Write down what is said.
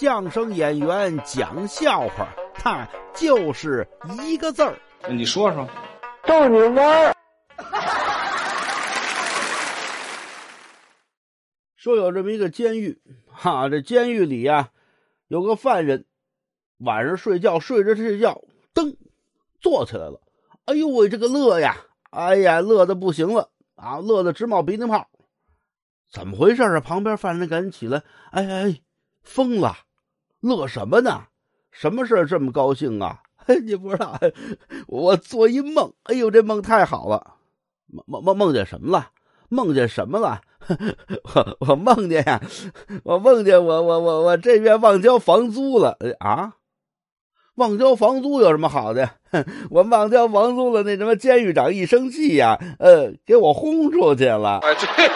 相声演员讲笑话，他就是一个字儿。你说说，逗你玩儿。说有这么一个监狱，哈，这监狱里呀，有个犯人，晚上睡觉睡着睡觉，噔，坐起来了。哎呦喂，这个乐呀，哎呀，乐的不行了啊，乐的直冒鼻涕泡。怎么回事啊？旁边犯人赶紧起来，哎哎，疯了，乐什么呢？什么事这么高兴啊？你不知道，我做一梦，哎呦，这梦太好了，梦梦梦梦见什么了？梦见什么了？我我梦见呀，我梦见我我我我这月忘交房租了啊！忘交房租有什么好的？我忘交房租了，那什么监狱长一生气呀，呃，给我轰出去了。哎，这里的。